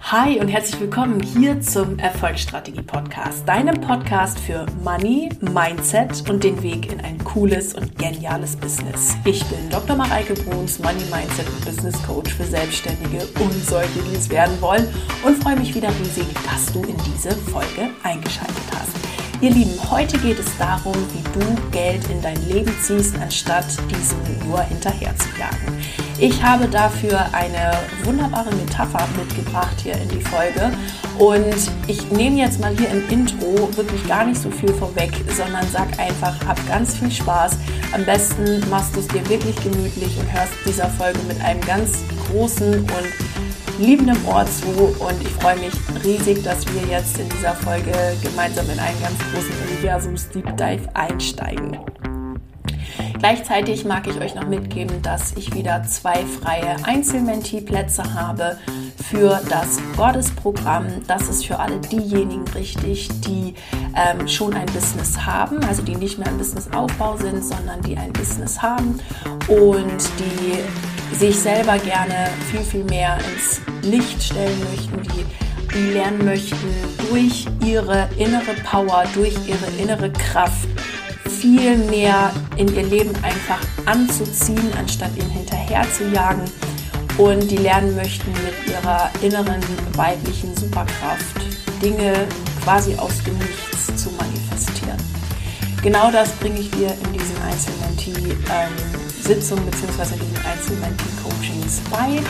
Hi und herzlich willkommen hier zum Erfolgsstrategie Podcast, deinem Podcast für Money, Mindset und den Weg in ein cooles und geniales Business. Ich bin Dr. Mareike Bruns, Money Mindset und Business Coach für Selbstständige und solche, die es werden wollen und freue mich wieder riesig, dass du in diese Folge eingeschaltet hast. Ihr Lieben, heute geht es darum, wie du Geld in dein Leben ziehst, anstatt diesem nur hinterher zu jagen. Ich habe dafür eine wunderbare Metapher mitgebracht hier in die Folge und ich nehme jetzt mal hier im Intro wirklich gar nicht so viel vorweg, sondern sag einfach, hab ganz viel Spaß. Am besten machst du es dir wirklich gemütlich und hörst dieser Folge mit einem ganz großen und liebendem Ohr zu und ich freue mich riesig, dass wir jetzt in dieser Folge gemeinsam in einen ganz großen Universums Deep Dive einsteigen. Gleichzeitig mag ich euch noch mitgeben, dass ich wieder zwei freie Einzelmentee-Plätze habe für das Goddess-Programm. Das ist für alle diejenigen richtig, die ähm, schon ein Business haben, also die nicht mehr im Businessaufbau sind, sondern die ein Business haben und die sich selber gerne viel, viel mehr ins Licht stellen möchten, die lernen möchten, durch ihre innere Power, durch ihre innere Kraft viel mehr in ihr Leben einfach anzuziehen, anstatt ihnen hinterher zu jagen. Und die lernen möchten, mit ihrer inneren weiblichen Superkraft Dinge quasi aus dem Nichts zu manifestieren. Genau das bringe ich dir in diesen Einzelmentee-Sitzungen ähm, bzw. in diesen Einzelmentee-Coachings bei.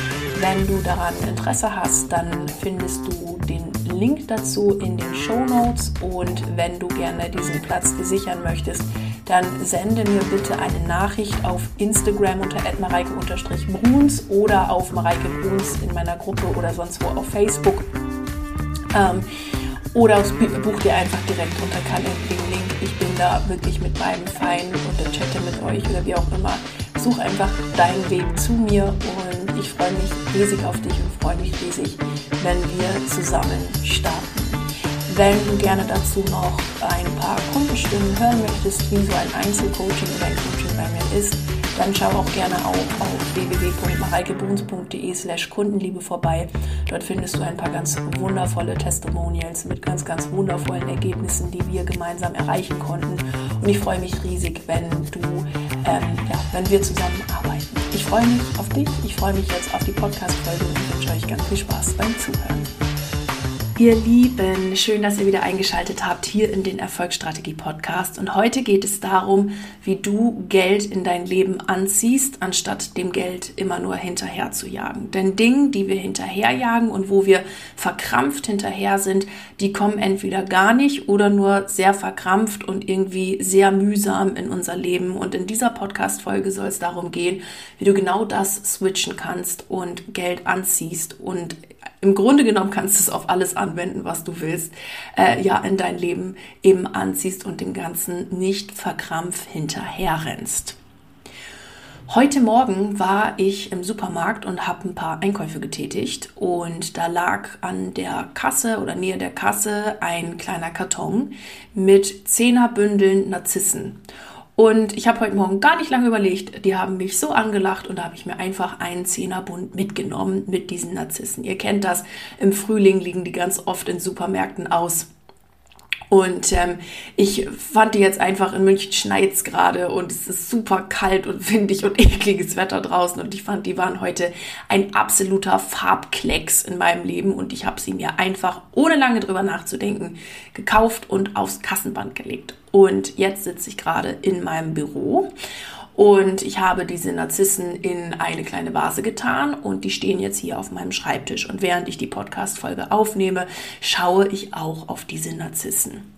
Wenn du daran Interesse hast, dann findest du den Link dazu in den Show Notes und wenn du gerne diesen Platz sichern möchtest, dann sende mir bitte eine Nachricht auf Instagram unter mareike-bruns oder auf Mareike Bruns in meiner Gruppe oder sonst wo auf Facebook. Ähm, oder buch dir einfach direkt unter den Link. Ich bin da wirklich mit beiden fein und chatte mit euch oder wie auch immer. Such einfach deinen Weg zu mir und ich freue mich riesig auf dich und freue mich riesig, wenn wir zusammen starten. Wenn du gerne dazu noch ein paar Kundenstimmen hören möchtest, wie so ein Einzelcoaching oder ein Coaching bei mir ist, dann schau auch gerne auch auf www.mareikeboons.de slash Kundenliebe vorbei. Dort findest du ein paar ganz wundervolle Testimonials mit ganz, ganz wundervollen Ergebnissen, die wir gemeinsam erreichen konnten. Und ich freue mich riesig, wenn du, ähm, ja, wenn wir zusammen arbeiten. Ich freue mich auf dich, ich freue mich jetzt auf die Podcast-Folge und wünsche euch ganz viel Spaß beim Zuhören. Ihr Lieben, schön, dass ihr wieder eingeschaltet habt hier in den Erfolgsstrategie Podcast. Und heute geht es darum, wie du Geld in dein Leben anziehst, anstatt dem Geld immer nur hinterher zu jagen. Denn Dinge, die wir hinterherjagen und wo wir verkrampft hinterher sind, die kommen entweder gar nicht oder nur sehr verkrampft und irgendwie sehr mühsam in unser Leben. Und in dieser Podcast-Folge soll es darum gehen, wie du genau das switchen kannst und Geld anziehst und im Grunde genommen kannst du es auf alles anwenden, was du willst, äh, ja, in dein Leben eben anziehst und dem Ganzen nicht verkrampft hinterherrennst. Heute Morgen war ich im Supermarkt und habe ein paar Einkäufe getätigt und da lag an der Kasse oder nähe der Kasse ein kleiner Karton mit Zehnerbündeln Narzissen. Und ich habe heute Morgen gar nicht lange überlegt. Die haben mich so angelacht und da habe ich mir einfach einen Zehnerbund mitgenommen mit diesen Narzissen. Ihr kennt das, im Frühling liegen die ganz oft in Supermärkten aus. Und ähm, ich fand die jetzt einfach in München schneit's gerade und es ist super kalt und windig und ekliges Wetter draußen. Und ich fand, die waren heute ein absoluter Farbklecks in meinem Leben. Und ich habe sie mir einfach ohne lange drüber nachzudenken gekauft und aufs Kassenband gelegt. Und jetzt sitze ich gerade in meinem Büro und ich habe diese Narzissen in eine kleine Vase getan und die stehen jetzt hier auf meinem Schreibtisch. Und während ich die Podcast-Folge aufnehme, schaue ich auch auf diese Narzissen.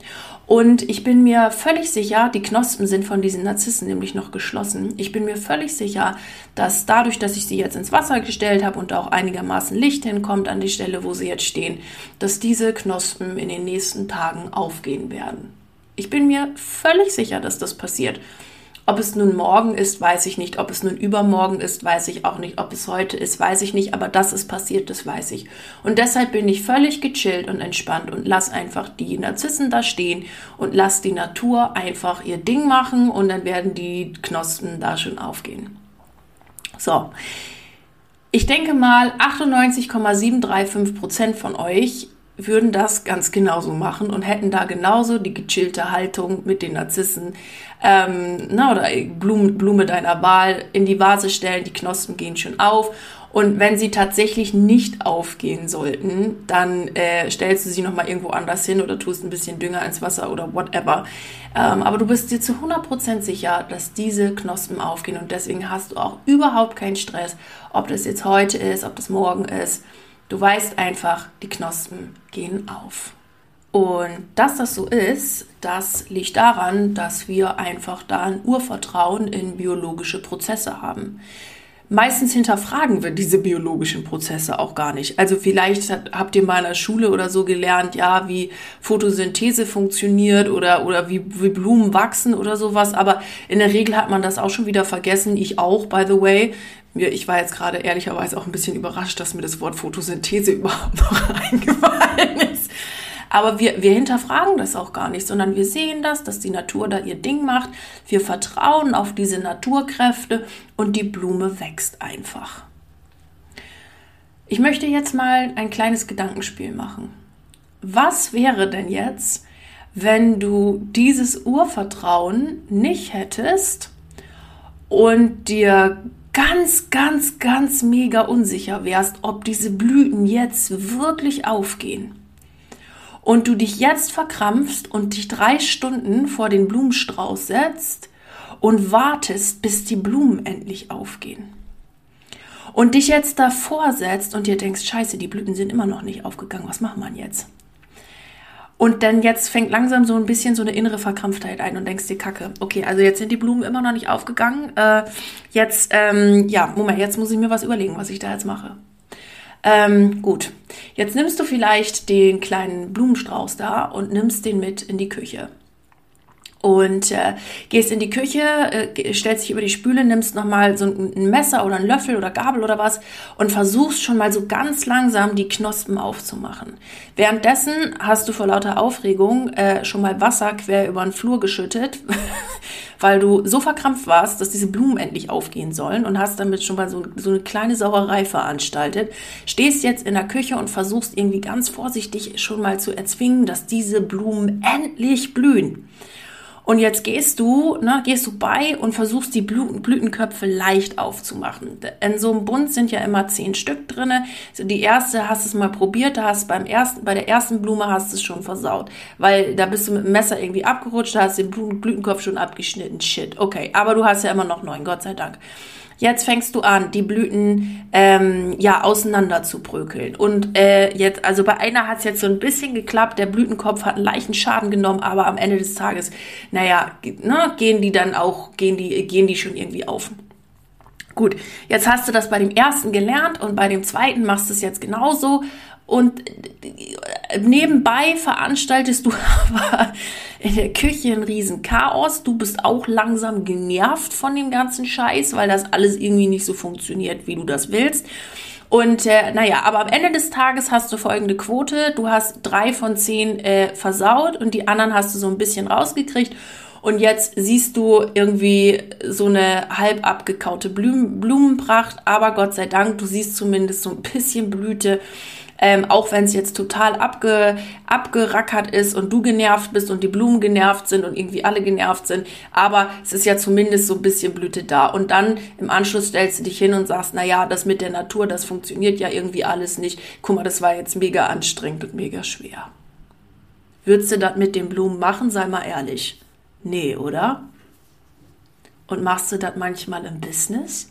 Und ich bin mir völlig sicher, die Knospen sind von diesen Narzissen nämlich noch geschlossen. Ich bin mir völlig sicher, dass dadurch, dass ich sie jetzt ins Wasser gestellt habe und auch einigermaßen Licht hinkommt an die Stelle, wo sie jetzt stehen, dass diese Knospen in den nächsten Tagen aufgehen werden. Ich bin mir völlig sicher, dass das passiert. Ob es nun morgen ist, weiß ich nicht. Ob es nun übermorgen ist, weiß ich auch nicht. Ob es heute ist, weiß ich nicht. Aber dass es passiert, das weiß ich. Und deshalb bin ich völlig gechillt und entspannt und lass einfach die Narzissen da stehen und lass die Natur einfach ihr Ding machen und dann werden die Knospen da schon aufgehen. So. Ich denke mal, 98,735 Prozent von euch würden das ganz genauso machen und hätten da genauso die gechillte Haltung mit den Narzissen ähm, na, oder Blume, Blume deiner Wahl in die Vase stellen, die Knospen gehen schon auf und wenn sie tatsächlich nicht aufgehen sollten, dann äh, stellst du sie nochmal irgendwo anders hin oder tust ein bisschen Dünger ins Wasser oder whatever. Ähm, aber du bist dir zu 100% sicher, dass diese Knospen aufgehen und deswegen hast du auch überhaupt keinen Stress, ob das jetzt heute ist, ob das morgen ist. Du weißt einfach, die Knospen gehen auf. Und dass das so ist, das liegt daran, dass wir einfach da ein Urvertrauen in biologische Prozesse haben meistens hinterfragen wir diese biologischen Prozesse auch gar nicht. Also vielleicht habt ihr mal in der Schule oder so gelernt, ja, wie Photosynthese funktioniert oder, oder wie, wie Blumen wachsen oder sowas. Aber in der Regel hat man das auch schon wieder vergessen. Ich auch, by the way. Ich war jetzt gerade ehrlicherweise auch ein bisschen überrascht, dass mir das Wort Photosynthese überhaupt noch eingefallen ist. Aber wir, wir hinterfragen das auch gar nicht, sondern wir sehen das, dass die Natur da ihr Ding macht. Wir vertrauen auf diese Naturkräfte und die Blume wächst einfach. Ich möchte jetzt mal ein kleines Gedankenspiel machen. Was wäre denn jetzt, wenn du dieses Urvertrauen nicht hättest und dir ganz, ganz, ganz mega unsicher wärst, ob diese Blüten jetzt wirklich aufgehen? und du dich jetzt verkrampfst und dich drei Stunden vor den Blumenstrauß setzt und wartest, bis die Blumen endlich aufgehen. Und dich jetzt davor setzt und dir denkst, scheiße, die Blüten sind immer noch nicht aufgegangen, was macht man jetzt? Und dann jetzt fängt langsam so ein bisschen so eine innere Verkrampftheit ein und denkst dir, Kacke, okay, also jetzt sind die Blumen immer noch nicht aufgegangen. Äh, jetzt, ähm, ja, Moment, jetzt muss ich mir was überlegen, was ich da jetzt mache. Ähm, gut, jetzt nimmst du vielleicht den kleinen Blumenstrauß da und nimmst den mit in die Küche und äh, gehst in die Küche, äh, stellst dich über die Spüle, nimmst nochmal so ein Messer oder ein Löffel oder Gabel oder was und versuchst schon mal so ganz langsam die Knospen aufzumachen. Währenddessen hast du vor lauter Aufregung äh, schon mal Wasser quer über den Flur geschüttet, weil du so verkrampft warst, dass diese Blumen endlich aufgehen sollen und hast damit schon mal so, so eine kleine Sauerei veranstaltet. Stehst jetzt in der Küche und versuchst irgendwie ganz vorsichtig schon mal zu erzwingen, dass diese Blumen endlich blühen. Und jetzt gehst du, ne, gehst du bei und versuchst die Blütenköpfe leicht aufzumachen. In so einem Bund sind ja immer zehn Stück drinne. Die erste hast es mal probiert, da hast beim ersten, bei der ersten Blume hast es schon versaut, weil da bist du mit dem Messer irgendwie abgerutscht, da hast den Blütenkopf schon abgeschnitten. Shit, okay, aber du hast ja immer noch neun, Gott sei Dank. Jetzt fängst du an, die Blüten ähm, ja auseinander zu brökeln. Und äh, jetzt, also bei einer hat es jetzt so ein bisschen geklappt, der Blütenkopf hat einen leichten Schaden genommen, aber am Ende des Tages, naja, ne, gehen die dann auch, gehen die, gehen die schon irgendwie auf. Gut, jetzt hast du das bei dem ersten gelernt und bei dem zweiten machst du es jetzt genauso. Und nebenbei veranstaltest du aber in der Küche ein riesen Chaos. Du bist auch langsam genervt von dem ganzen Scheiß, weil das alles irgendwie nicht so funktioniert, wie du das willst. Und äh, naja, aber am Ende des Tages hast du folgende Quote. Du hast drei von zehn äh, versaut und die anderen hast du so ein bisschen rausgekriegt. Und jetzt siehst du irgendwie so eine halb abgekaute Blumen, Blumenpracht, aber Gott sei Dank, du siehst zumindest so ein bisschen Blüte ähm, auch wenn es jetzt total abge, abgerackert ist und du genervt bist und die Blumen genervt sind und irgendwie alle genervt sind, aber es ist ja zumindest so ein bisschen Blüte da. Und dann im Anschluss stellst du dich hin und sagst, na ja, das mit der Natur, das funktioniert ja irgendwie alles nicht. Guck mal, das war jetzt mega anstrengend und mega schwer. Würdest du das mit den Blumen machen, sei mal ehrlich? Nee, oder? Und machst du das manchmal im Business?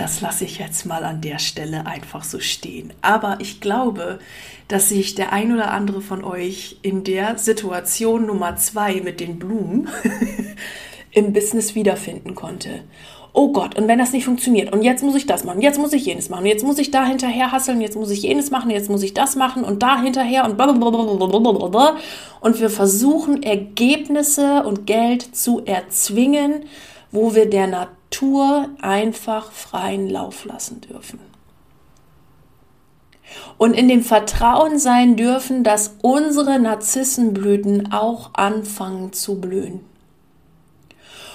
Das lasse ich jetzt mal an der Stelle einfach so stehen. Aber ich glaube, dass sich der ein oder andere von euch in der Situation Nummer zwei mit den Blumen im Business wiederfinden konnte. Oh Gott, und wenn das nicht funktioniert, und jetzt muss ich das machen, jetzt muss ich jenes machen, jetzt muss ich da hinterher hasseln, jetzt muss ich jenes machen, jetzt muss ich das machen und da hinterher und blablabla. Und wir versuchen Ergebnisse und Geld zu erzwingen, wo wir der Natur einfach freien Lauf lassen dürfen. Und in dem Vertrauen sein dürfen, dass unsere Narzissenblüten auch anfangen zu blühen.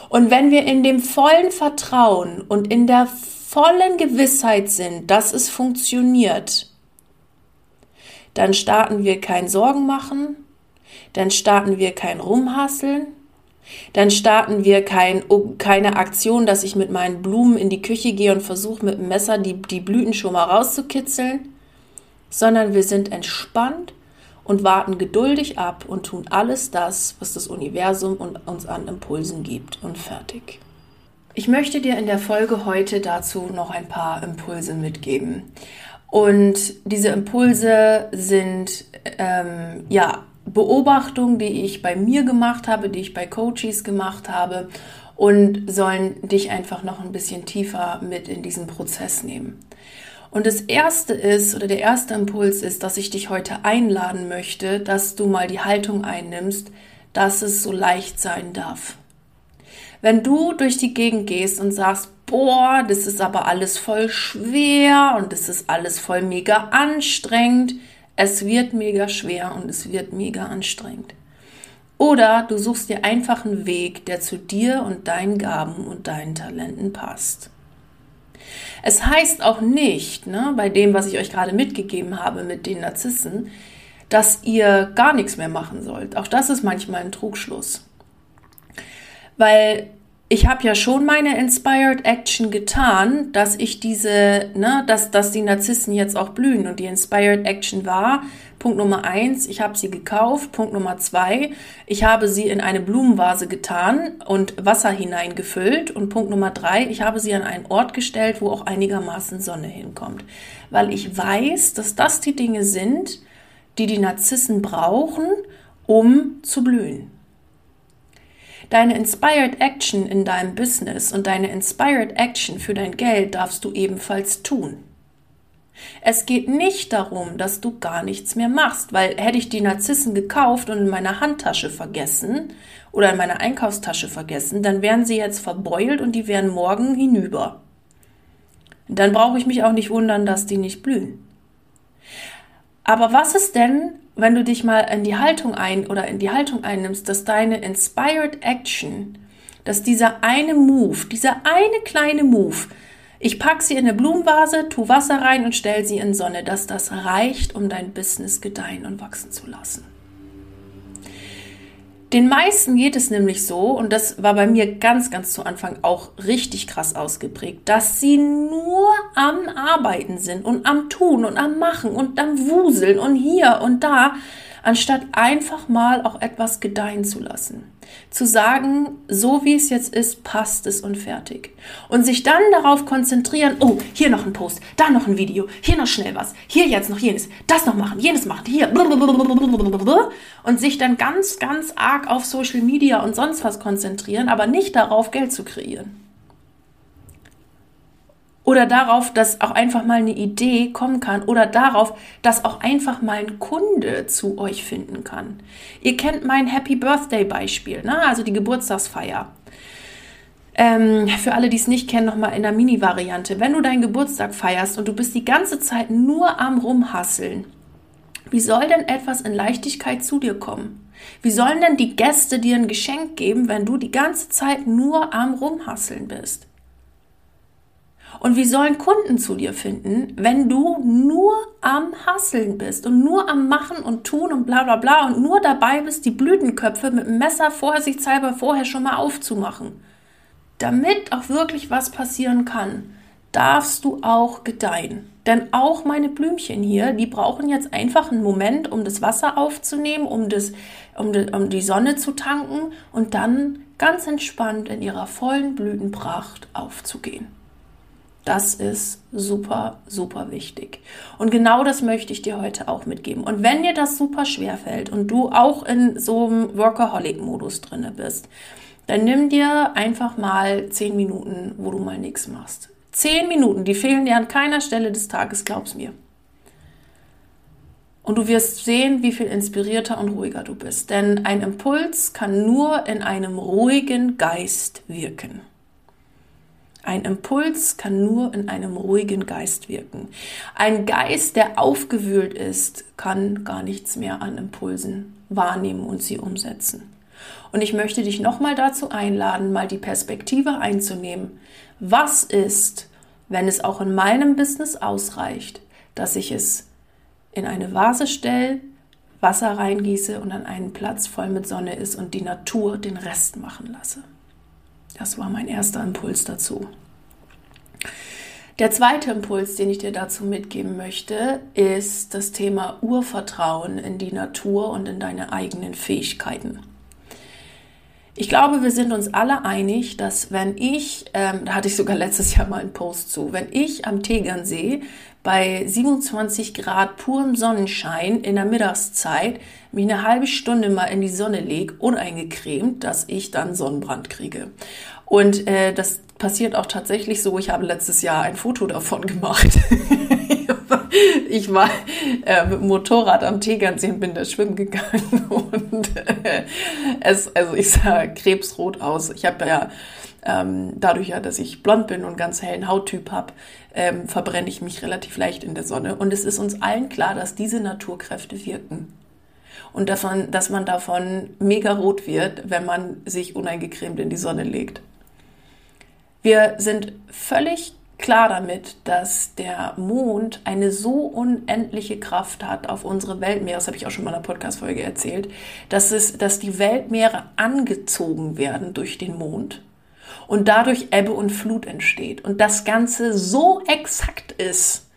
Und wenn wir in dem vollen Vertrauen und in der vollen Gewissheit sind, dass es funktioniert, dann starten wir kein Sorgen machen, dann starten wir kein Rumhasseln, dann starten wir kein, keine Aktion, dass ich mit meinen Blumen in die Küche gehe und versuche mit dem Messer die, die Blüten schon mal rauszukitzeln, sondern wir sind entspannt und warten geduldig ab und tun alles das, was das Universum uns an Impulsen gibt und fertig. Ich möchte dir in der Folge heute dazu noch ein paar Impulse mitgeben. Und diese Impulse sind ähm, ja Beobachtungen, die ich bei mir gemacht habe, die ich bei Coaches gemacht habe und sollen dich einfach noch ein bisschen tiefer mit in diesen Prozess nehmen. Und das erste ist, oder der erste Impuls ist, dass ich dich heute einladen möchte, dass du mal die Haltung einnimmst, dass es so leicht sein darf. Wenn du durch die Gegend gehst und sagst, boah, das ist aber alles voll schwer und das ist alles voll mega anstrengend, es wird mega schwer und es wird mega anstrengend. Oder du suchst dir einfach einen Weg, der zu dir und deinen Gaben und deinen Talenten passt. Es heißt auch nicht, ne, bei dem, was ich euch gerade mitgegeben habe mit den Narzissen, dass ihr gar nichts mehr machen sollt. Auch das ist manchmal ein Trugschluss. Weil ich habe ja schon meine Inspired Action getan, dass ich diese, ne, dass, dass die Narzissen jetzt auch blühen. Und die Inspired Action war, Punkt Nummer eins, ich habe sie gekauft. Punkt Nummer zwei, ich habe sie in eine Blumenvase getan und Wasser hineingefüllt. Und Punkt Nummer drei, ich habe sie an einen Ort gestellt, wo auch einigermaßen Sonne hinkommt. Weil ich weiß, dass das die Dinge sind, die die Narzissen brauchen, um zu blühen. Deine Inspired Action in deinem Business und deine Inspired Action für dein Geld darfst du ebenfalls tun. Es geht nicht darum, dass du gar nichts mehr machst, weil hätte ich die Narzissen gekauft und in meiner Handtasche vergessen oder in meiner Einkaufstasche vergessen, dann wären sie jetzt verbeult und die wären morgen hinüber. Dann brauche ich mich auch nicht wundern, dass die nicht blühen. Aber was ist denn, wenn du dich mal in die Haltung ein oder in die Haltung einnimmst, dass deine Inspired Action, dass dieser eine Move, dieser eine kleine Move, ich packe sie in eine Blumenvase, tu Wasser rein und stell sie in Sonne, dass das reicht, um dein Business gedeihen und wachsen zu lassen. Den meisten geht es nämlich so, und das war bei mir ganz, ganz zu Anfang auch richtig krass ausgeprägt, dass sie nur am Arbeiten sind und am Tun und am Machen und am Wuseln und hier und da, anstatt einfach mal auch etwas gedeihen zu lassen. Zu sagen, so wie es jetzt ist, passt es und fertig. Und sich dann darauf konzentrieren, oh, hier noch ein Post, da noch ein Video, hier noch schnell was, hier jetzt noch jenes, das noch machen, jenes machen, hier. Und sich dann ganz, ganz arg auf Social Media und sonst was konzentrieren, aber nicht darauf, Geld zu kreieren. Oder darauf, dass auch einfach mal eine Idee kommen kann. Oder darauf, dass auch einfach mal ein Kunde zu euch finden kann. Ihr kennt mein Happy Birthday Beispiel, ne? also die Geburtstagsfeier. Ähm, für alle, die es nicht kennen, nochmal in der Mini-Variante. Wenn du deinen Geburtstag feierst und du bist die ganze Zeit nur am Rumhasseln, wie soll denn etwas in Leichtigkeit zu dir kommen? Wie sollen denn die Gäste dir ein Geschenk geben, wenn du die ganze Zeit nur am Rumhasseln bist? Und wie sollen Kunden zu dir finden, wenn du nur am Hasseln bist und nur am Machen und Tun und bla bla bla und nur dabei bist, die Blütenköpfe mit dem Messer vorsichtshalber vorher schon mal aufzumachen? Damit auch wirklich was passieren kann, darfst du auch gedeihen. Denn auch meine Blümchen hier, die brauchen jetzt einfach einen Moment, um das Wasser aufzunehmen, um, das, um, die, um die Sonne zu tanken und dann ganz entspannt in ihrer vollen Blütenpracht aufzugehen. Das ist super, super wichtig. Und genau das möchte ich dir heute auch mitgeben. Und wenn dir das super schwer fällt und du auch in so einem Workaholic-Modus drinne bist, dann nimm dir einfach mal zehn Minuten, wo du mal nichts machst. Zehn Minuten, die fehlen dir an keiner Stelle des Tages, glaub's mir. Und du wirst sehen, wie viel inspirierter und ruhiger du bist. Denn ein Impuls kann nur in einem ruhigen Geist wirken. Ein Impuls kann nur in einem ruhigen Geist wirken. Ein Geist, der aufgewühlt ist, kann gar nichts mehr an Impulsen wahrnehmen und sie umsetzen. Und ich möchte dich nochmal dazu einladen, mal die Perspektive einzunehmen. Was ist, wenn es auch in meinem Business ausreicht, dass ich es in eine Vase stelle, Wasser reingieße und an einen Platz voll mit Sonne ist und die Natur den Rest machen lasse. Das war mein erster Impuls dazu. Der zweite Impuls, den ich dir dazu mitgeben möchte, ist das Thema Urvertrauen in die Natur und in deine eigenen Fähigkeiten. Ich glaube, wir sind uns alle einig, dass wenn ich, ähm, da hatte ich sogar letztes Jahr mal einen Post zu, wenn ich am Tegernsee bei 27 Grad purem Sonnenschein in der Mittagszeit mich eine halbe Stunde mal in die Sonne lege, uneingecremt, dass ich dann Sonnenbrand kriege. Und äh, das passiert auch tatsächlich so. Ich habe letztes Jahr ein Foto davon gemacht. ich war äh, mit dem Motorrad am Tegernsee und bin da schwimmen gegangen und äh, es, also ich sah krebsrot aus. Ich habe ja ähm, dadurch ja, dass ich blond bin und ganz hellen Hauttyp habe, ähm, verbrenne ich mich relativ leicht in der Sonne. Und es ist uns allen klar, dass diese Naturkräfte wirken. Und dass man, dass man davon mega rot wird, wenn man sich uneingecremt in die Sonne legt. Wir sind völlig klar damit, dass der Mond eine so unendliche Kraft hat auf unsere Weltmeere, das habe ich auch schon mal in einer Podcast-Folge erzählt, dass, es, dass die Weltmeere angezogen werden durch den Mond und dadurch Ebbe und Flut entsteht. Und das Ganze so exakt ist,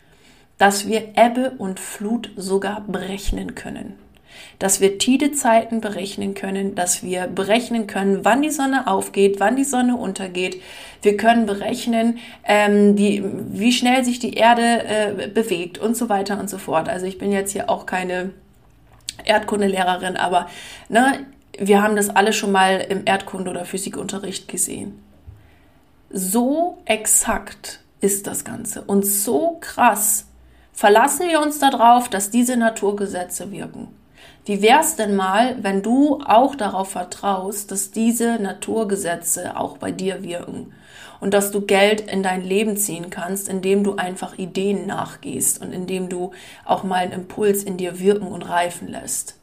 dass wir Ebbe und Flut sogar berechnen können dass wir Tidezeiten berechnen können, dass wir berechnen können, wann die Sonne aufgeht, wann die Sonne untergeht. Wir können berechnen, ähm, die, wie schnell sich die Erde äh, bewegt und so weiter und so fort. Also ich bin jetzt hier auch keine Erdkundelehrerin, aber ne, wir haben das alle schon mal im Erdkunde- oder Physikunterricht gesehen. So exakt ist das Ganze und so krass verlassen wir uns darauf, dass diese Naturgesetze wirken. Wie wär's denn mal, wenn du auch darauf vertraust, dass diese Naturgesetze auch bei dir wirken und dass du Geld in dein Leben ziehen kannst, indem du einfach Ideen nachgehst und indem du auch mal einen Impuls in dir wirken und reifen lässt?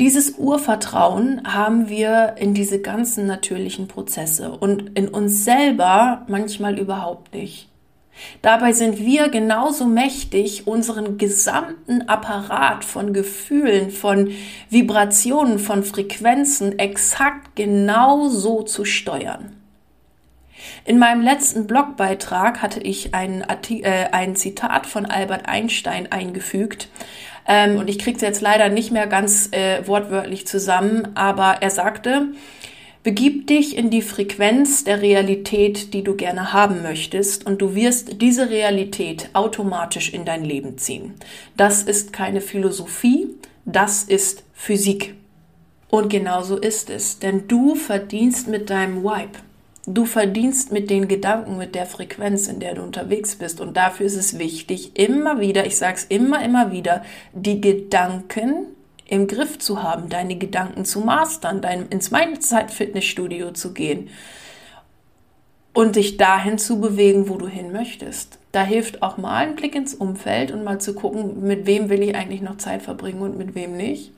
Dieses Urvertrauen haben wir in diese ganzen natürlichen Prozesse und in uns selber manchmal überhaupt nicht. Dabei sind wir genauso mächtig, unseren gesamten Apparat von Gefühlen, von Vibrationen, von Frequenzen exakt genauso zu steuern. In meinem letzten Blogbeitrag hatte ich ein, äh, ein Zitat von Albert Einstein eingefügt. Ähm, und ich kriege es jetzt leider nicht mehr ganz äh, wortwörtlich zusammen, aber er sagte, Begib dich in die Frequenz der Realität, die du gerne haben möchtest, und du wirst diese Realität automatisch in dein Leben ziehen. Das ist keine Philosophie, das ist Physik. Und genauso ist es, denn du verdienst mit deinem Vibe. Du verdienst mit den Gedanken, mit der Frequenz, in der du unterwegs bist. Und dafür ist es wichtig, immer wieder, ich sage es immer, immer wieder, die Gedanken im Griff zu haben, deine Gedanken zu mastern, dein, ins Mindset-Fitnessstudio zu gehen und dich dahin zu bewegen, wo du hin möchtest. Da hilft auch mal ein Blick ins Umfeld und mal zu gucken, mit wem will ich eigentlich noch Zeit verbringen und mit wem nicht.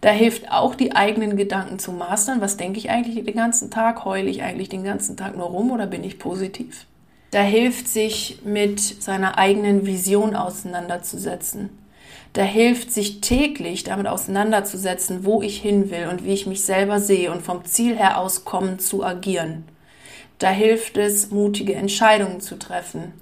Da hilft auch die eigenen Gedanken zu mastern. Was denke ich eigentlich den ganzen Tag? Heule ich eigentlich den ganzen Tag nur rum oder bin ich positiv? Da hilft sich mit seiner eigenen Vision auseinanderzusetzen da hilft sich täglich damit auseinanderzusetzen, wo ich hin will und wie ich mich selber sehe und vom Ziel her aus kommen zu agieren. Da hilft es, mutige Entscheidungen zu treffen.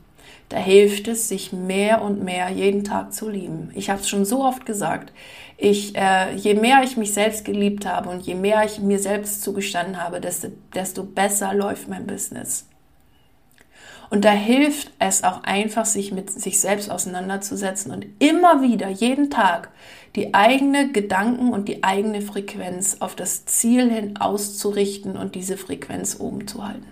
Da hilft es, sich mehr und mehr jeden Tag zu lieben. Ich habe es schon so oft gesagt. Ich, äh, je mehr ich mich selbst geliebt habe und je mehr ich mir selbst zugestanden habe, desto, desto besser läuft mein Business. Und da hilft es auch einfach, sich mit sich selbst auseinanderzusetzen und immer wieder, jeden Tag, die eigene Gedanken und die eigene Frequenz auf das Ziel hin auszurichten und diese Frequenz oben zu halten.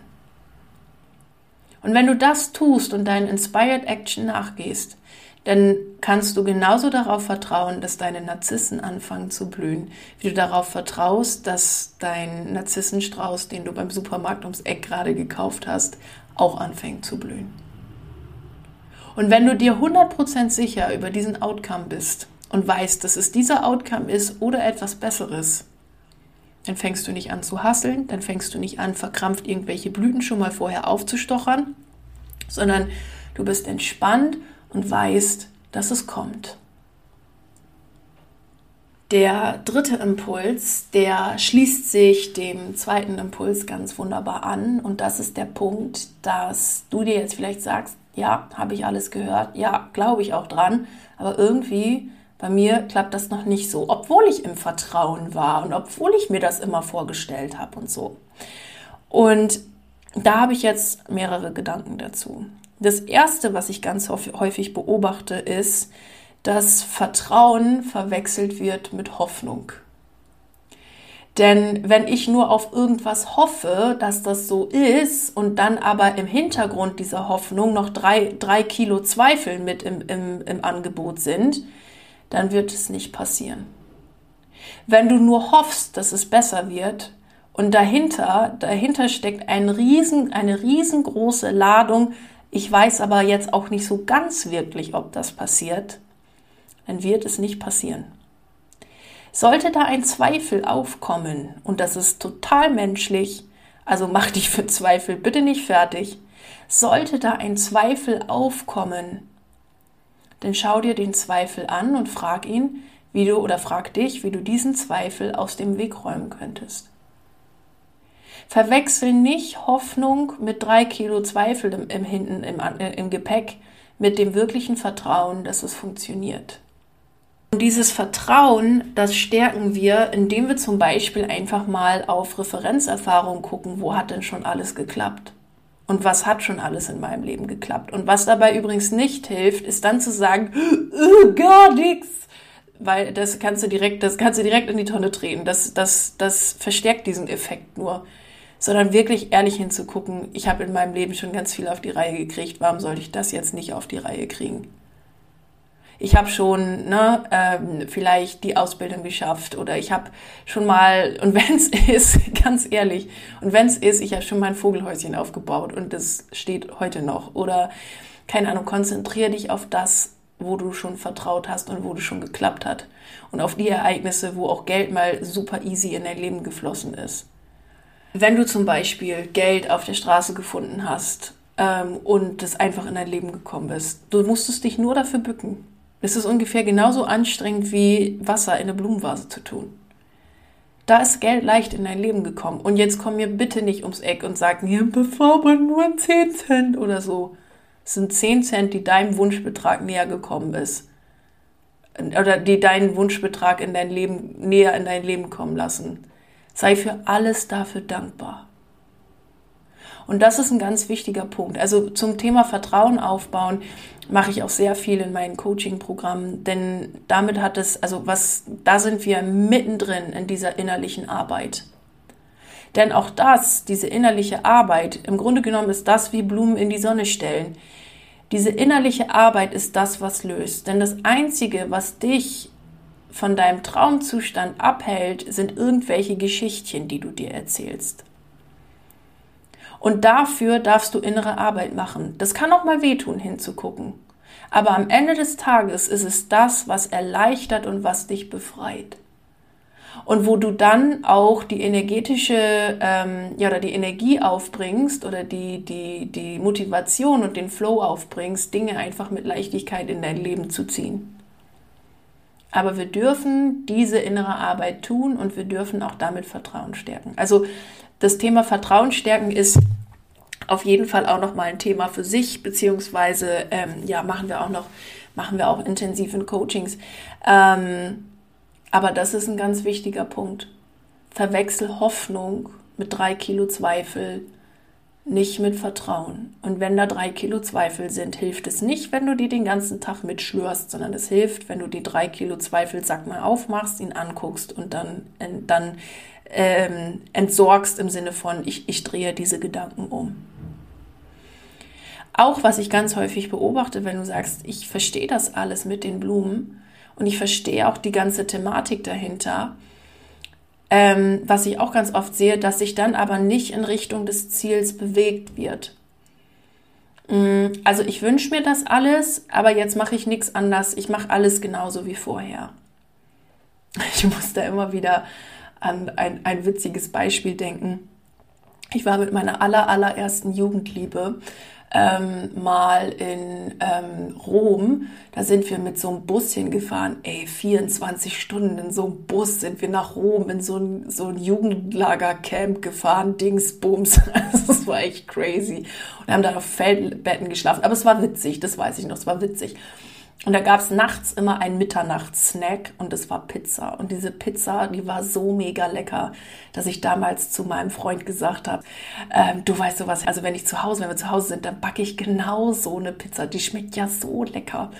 Und wenn du das tust und deinen Inspired Action nachgehst, dann kannst du genauso darauf vertrauen, dass deine Narzissen anfangen zu blühen, wie du darauf vertraust, dass dein Narzissenstrauß, den du beim Supermarkt ums Eck gerade gekauft hast, auch anfängt zu blühen. Und wenn du dir 100% sicher über diesen Outcome bist und weißt, dass es dieser Outcome ist oder etwas Besseres, Dann fängst du nicht an zu hasseln, dann fängst du nicht an, verkrampft irgendwelche Blüten schon mal vorher aufzustochern, sondern du bist entspannt und weißt, dass es kommt. Der dritte Impuls, der schließt sich dem zweiten Impuls ganz wunderbar an. Und das ist der Punkt, dass du dir jetzt vielleicht sagst, ja, habe ich alles gehört, ja, glaube ich auch dran, aber irgendwie bei mir klappt das noch nicht so, obwohl ich im Vertrauen war und obwohl ich mir das immer vorgestellt habe und so. Und da habe ich jetzt mehrere Gedanken dazu. Das erste, was ich ganz häufig beobachte, ist, dass Vertrauen verwechselt wird mit Hoffnung. Denn wenn ich nur auf irgendwas hoffe, dass das so ist und dann aber im Hintergrund dieser Hoffnung noch drei, drei Kilo Zweifel mit im, im, im Angebot sind, dann wird es nicht passieren. Wenn du nur hoffst, dass es besser wird und dahinter, dahinter steckt ein riesen, eine riesengroße Ladung, ich weiß aber jetzt auch nicht so ganz wirklich, ob das passiert, dann wird es nicht passieren. Sollte da ein Zweifel aufkommen, und das ist total menschlich, also mach dich für Zweifel bitte nicht fertig, sollte da ein Zweifel aufkommen, dann schau dir den Zweifel an und frag ihn, wie du oder frag dich, wie du diesen Zweifel aus dem Weg räumen könntest. Verwechsel nicht Hoffnung mit drei Kilo Zweifel im, im hinten im, im Gepäck mit dem wirklichen Vertrauen, dass es funktioniert. Und dieses Vertrauen, das stärken wir, indem wir zum Beispiel einfach mal auf Referenzerfahrung gucken, wo hat denn schon alles geklappt? Und was hat schon alles in meinem Leben geklappt? Und was dabei übrigens nicht hilft, ist dann zu sagen, äh, gar nichts. Weil das kannst du direkt, das kannst du direkt in die Tonne treten. Das, das, das verstärkt diesen Effekt nur. Sondern wirklich ehrlich hinzugucken, ich habe in meinem Leben schon ganz viel auf die Reihe gekriegt, warum sollte ich das jetzt nicht auf die Reihe kriegen? Ich habe schon ne, ähm, vielleicht die Ausbildung geschafft oder ich habe schon mal, und wenn es ist, ganz ehrlich, und wenn es ist, ich habe schon mal ein Vogelhäuschen aufgebaut und das steht heute noch. Oder, keine Ahnung, konzentriere dich auf das, wo du schon vertraut hast und wo du schon geklappt hat. Und auf die Ereignisse, wo auch Geld mal super easy in dein Leben geflossen ist. Wenn du zum Beispiel Geld auf der Straße gefunden hast ähm, und das einfach in dein Leben gekommen bist, du musstest dich nur dafür bücken. Es ist ungefähr genauso anstrengend wie Wasser in eine Blumenvase zu tun. Da ist Geld leicht in dein Leben gekommen. Und jetzt komm mir bitte nicht ums Eck und sag mir, bevor man nur 10 Cent oder so. Es sind 10 Cent, die deinem Wunschbetrag näher gekommen ist. Oder die deinen Wunschbetrag in dein Leben, näher in dein Leben kommen lassen. Sei für alles dafür dankbar. Und das ist ein ganz wichtiger Punkt. Also zum Thema Vertrauen aufbauen mache ich auch sehr viel in meinen Coaching-Programmen, denn damit hat es, also was, da sind wir mittendrin in dieser innerlichen Arbeit. Denn auch das, diese innerliche Arbeit, im Grunde genommen ist das wie Blumen in die Sonne stellen. Diese innerliche Arbeit ist das, was löst. Denn das Einzige, was dich von deinem Traumzustand abhält, sind irgendwelche Geschichtchen, die du dir erzählst. Und dafür darfst du innere Arbeit machen. Das kann auch mal wehtun, hinzugucken. Aber am Ende des Tages ist es das, was erleichtert und was dich befreit. Und wo du dann auch die energetische, ähm, ja, oder die Energie aufbringst oder die, die, die Motivation und den Flow aufbringst, Dinge einfach mit Leichtigkeit in dein Leben zu ziehen. Aber wir dürfen diese innere Arbeit tun und wir dürfen auch damit Vertrauen stärken. Also das Thema Vertrauen stärken ist auf jeden Fall auch noch mal ein Thema für sich, beziehungsweise ähm, ja, machen wir auch noch, machen wir auch intensiv in Coachings. Ähm, aber das ist ein ganz wichtiger Punkt. Verwechsel Hoffnung mit drei Kilo Zweifel, nicht mit Vertrauen. Und wenn da drei Kilo Zweifel sind, hilft es nicht, wenn du die den ganzen Tag mitschlürst, sondern es hilft, wenn du die drei Kilo Zweifel, sag mal, aufmachst, ihn anguckst und dann, dann ähm, entsorgst im Sinne von, ich, ich drehe diese Gedanken um. Auch was ich ganz häufig beobachte, wenn du sagst, ich verstehe das alles mit den Blumen und ich verstehe auch die ganze Thematik dahinter, ähm, was ich auch ganz oft sehe, dass sich dann aber nicht in Richtung des Ziels bewegt wird. Mm, also ich wünsche mir das alles, aber jetzt mache ich nichts anders. Ich mache alles genauso wie vorher. Ich muss da immer wieder an ein, ein witziges Beispiel denken. Ich war mit meiner aller, allerersten Jugendliebe ähm, mal in ähm, Rom. Da sind wir mit so einem Bus hingefahren. Ey, 24 Stunden in so einem Bus sind wir nach Rom in so ein, so ein Jugendlagercamp gefahren. Dingsbums. Also, das war echt crazy. Und haben da auf Feldbetten geschlafen. Aber es war witzig, das weiß ich noch. Es war witzig. Und da gab es nachts immer einen Mitternachtssnack und das war Pizza. Und diese Pizza, die war so mega lecker, dass ich damals zu meinem Freund gesagt habe, ähm, du weißt du was, also wenn ich zu Hause, wenn wir zu Hause sind, dann backe ich genau so eine Pizza. Die schmeckt ja so lecker.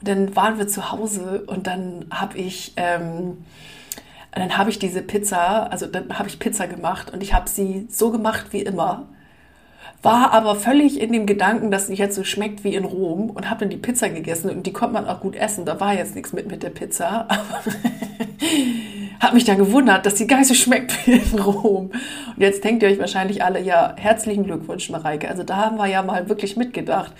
Und dann waren wir zu Hause und dann habe ich... Ähm, dann habe ich diese Pizza, also dann habe ich Pizza gemacht und ich habe sie so gemacht wie immer war aber völlig in dem Gedanken, dass sie jetzt so schmeckt wie in Rom und habe dann die Pizza gegessen und die konnte man auch gut essen. Da war jetzt nichts mit mit der Pizza, aber habe mich dann gewundert, dass die gar nicht so schmeckt wie in Rom. Und jetzt denkt ihr euch wahrscheinlich alle, ja, herzlichen Glückwunsch, Mareike. Also da haben wir ja mal wirklich mitgedacht.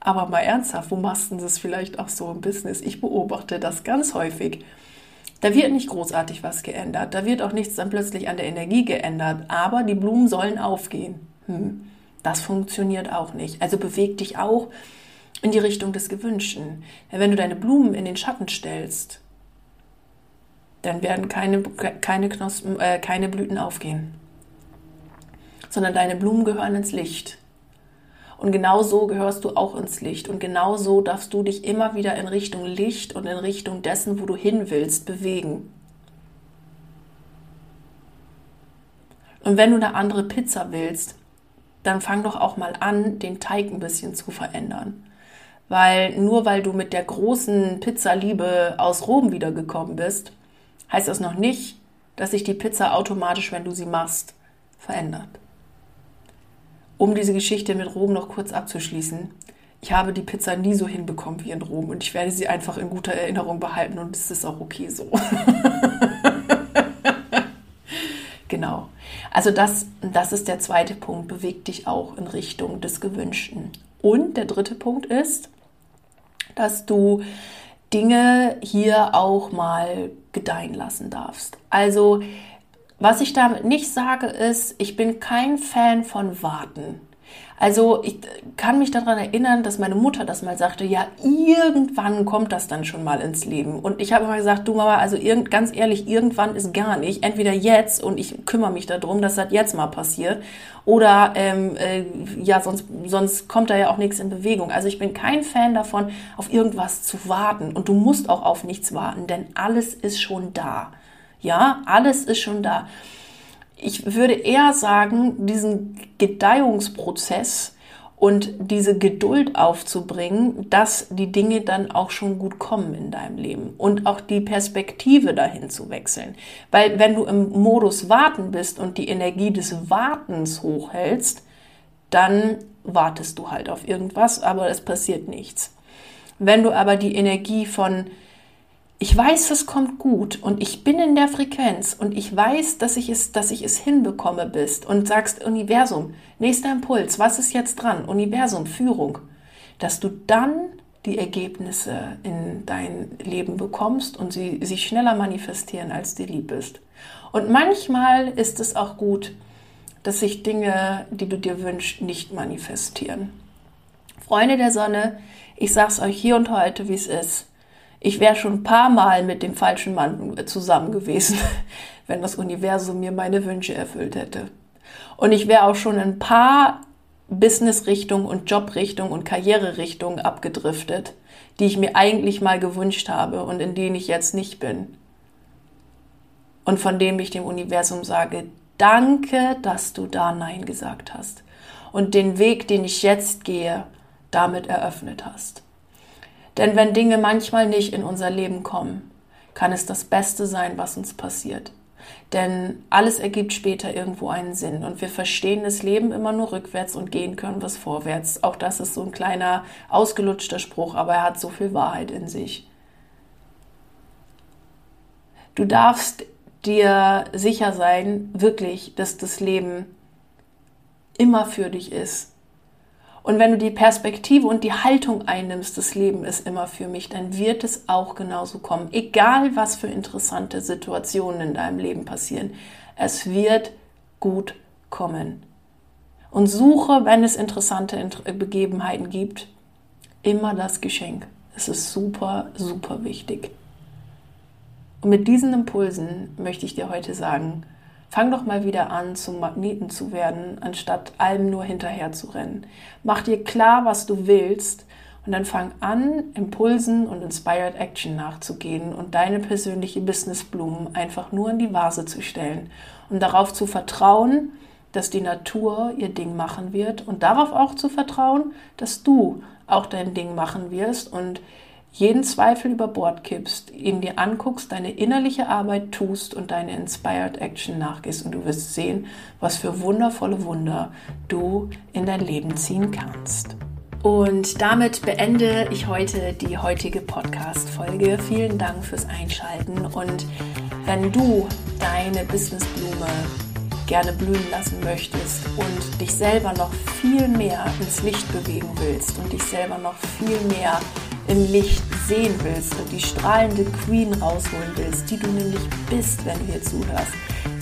Aber mal ernsthaft, wo machst du das vielleicht auch so im Business? Ich beobachte das ganz häufig. Da wird nicht großartig was geändert. Da wird auch nichts dann plötzlich an der Energie geändert. Aber die Blumen sollen aufgehen. Hm. Das funktioniert auch nicht. Also beweg dich auch in die Richtung des Gewünschten. Wenn du deine Blumen in den Schatten stellst, dann werden keine, keine, Knospen, äh, keine Blüten aufgehen, sondern deine Blumen gehören ins Licht. Und genau so gehörst du auch ins Licht. Und genau so darfst du dich immer wieder in Richtung Licht und in Richtung dessen, wo du hin willst, bewegen. Und wenn du eine andere Pizza willst, dann fang doch auch mal an, den Teig ein bisschen zu verändern. Weil nur weil du mit der großen Pizzaliebe aus Rom wiedergekommen bist, heißt das noch nicht, dass sich die Pizza automatisch, wenn du sie machst, verändert. Um diese Geschichte mit Rom noch kurz abzuschließen, ich habe die Pizza nie so hinbekommen wie in Rom und ich werde sie einfach in guter Erinnerung behalten und es ist auch okay so. genau. Also das, das ist der zweite Punkt, bewegt dich auch in Richtung des Gewünschten. Und der dritte Punkt ist, dass du Dinge hier auch mal gedeihen lassen darfst. Also was ich damit nicht sage, ist, ich bin kein Fan von Warten. Also ich kann mich daran erinnern, dass meine Mutter das mal sagte, ja, irgendwann kommt das dann schon mal ins Leben. Und ich habe immer gesagt, du Mama, also irgend, ganz ehrlich, irgendwann ist gar nicht. Entweder jetzt und ich kümmere mich darum, dass das jetzt mal passiert. Oder ähm, äh, ja, sonst, sonst kommt da ja auch nichts in Bewegung. Also ich bin kein Fan davon, auf irgendwas zu warten. Und du musst auch auf nichts warten, denn alles ist schon da. Ja, alles ist schon da ich würde eher sagen, diesen Gedeihungsprozess und diese Geduld aufzubringen, dass die Dinge dann auch schon gut kommen in deinem Leben und auch die Perspektive dahin zu wechseln. Weil wenn du im Modus Warten bist und die Energie des Wartens hochhältst, dann wartest du halt auf irgendwas, aber es passiert nichts. Wenn du aber die Energie von ich weiß, es kommt gut und ich bin in der Frequenz und ich weiß, dass ich es, dass ich es hinbekomme bist und sagst Universum, nächster Impuls, was ist jetzt dran? Universum, Führung, dass du dann die Ergebnisse in dein Leben bekommst und sie sich schneller manifestieren, als dir lieb ist. Und manchmal ist es auch gut, dass sich Dinge, die du dir wünschst, nicht manifestieren. Freunde der Sonne, ich sag's euch hier und heute, wie es ist. Ich wäre schon ein paar Mal mit dem falschen Mann zusammen gewesen, wenn das Universum mir meine Wünsche erfüllt hätte. Und ich wäre auch schon ein paar Business-Richtungen und Job-Richtungen und Karriere-Richtungen abgedriftet, die ich mir eigentlich mal gewünscht habe und in denen ich jetzt nicht bin. Und von dem ich dem Universum sage, danke, dass du da Nein gesagt hast und den Weg, den ich jetzt gehe, damit eröffnet hast. Denn wenn Dinge manchmal nicht in unser Leben kommen, kann es das Beste sein, was uns passiert. Denn alles ergibt später irgendwo einen Sinn. Und wir verstehen das Leben immer nur rückwärts und gehen können was vorwärts. Auch das ist so ein kleiner, ausgelutschter Spruch, aber er hat so viel Wahrheit in sich. Du darfst dir sicher sein, wirklich, dass das Leben immer für dich ist Und wenn du die Perspektive und die Haltung einnimmst, das Leben ist immer für mich, dann wird es auch genauso kommen. Egal was für interessante Situationen in deinem Leben passieren, es wird gut kommen. Und suche, wenn es interessante Begebenheiten gibt, immer das Geschenk. Es ist super, super wichtig. Und mit diesen Impulsen möchte ich dir heute sagen, Fang doch mal wieder an, zum Magneten zu werden, anstatt allem nur hinterher zu rennen. Mach dir klar, was du willst und dann fang an, Impulsen und Inspired Action nachzugehen und deine persönliche Businessblumen einfach nur in die Vase zu stellen und darauf zu vertrauen, dass die Natur ihr Ding machen wird und darauf auch zu vertrauen, dass du auch dein Ding machen wirst und jeden Zweifel über Bord kippst, ihn dir anguckst, deine innerliche Arbeit tust und deine Inspired Action nachgehst und du wirst sehen, was für wundervolle Wunder du in dein Leben ziehen kannst. Und damit beende ich heute die heutige Podcast-Folge. Vielen Dank fürs Einschalten und wenn du deine Businessblume gerne blühen lassen möchtest und dich selber noch viel mehr ins Licht bewegen willst und dich selber noch viel mehr im Licht sehen willst und die strahlende Queen rausholen willst, die du nämlich bist, wenn du hier zuhörst,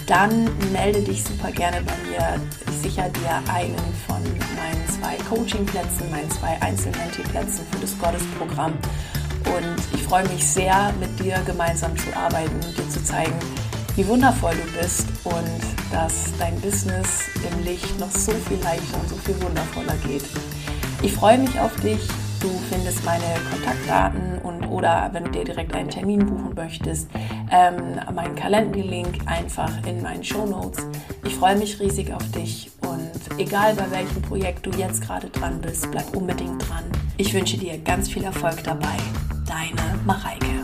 dann melde dich super gerne bei mir. Ich sichere dir einen von meinen zwei Coachingplätzen, meinen zwei Einzelmenti-Plätzen für das Gottesprogramm. Und ich freue mich sehr, mit dir gemeinsam zu arbeiten und dir zu zeigen, wie wundervoll du bist und dass dein Business im Licht noch so viel leichter und so viel wundervoller geht. Ich freue mich auf dich Du findest meine Kontaktdaten und oder wenn du dir direkt einen Termin buchen möchtest, ähm, meinen Kalenderlink einfach in meinen Show Notes. Ich freue mich riesig auf dich und egal bei welchem Projekt du jetzt gerade dran bist, bleib unbedingt dran. Ich wünsche dir ganz viel Erfolg dabei. Deine Mareike.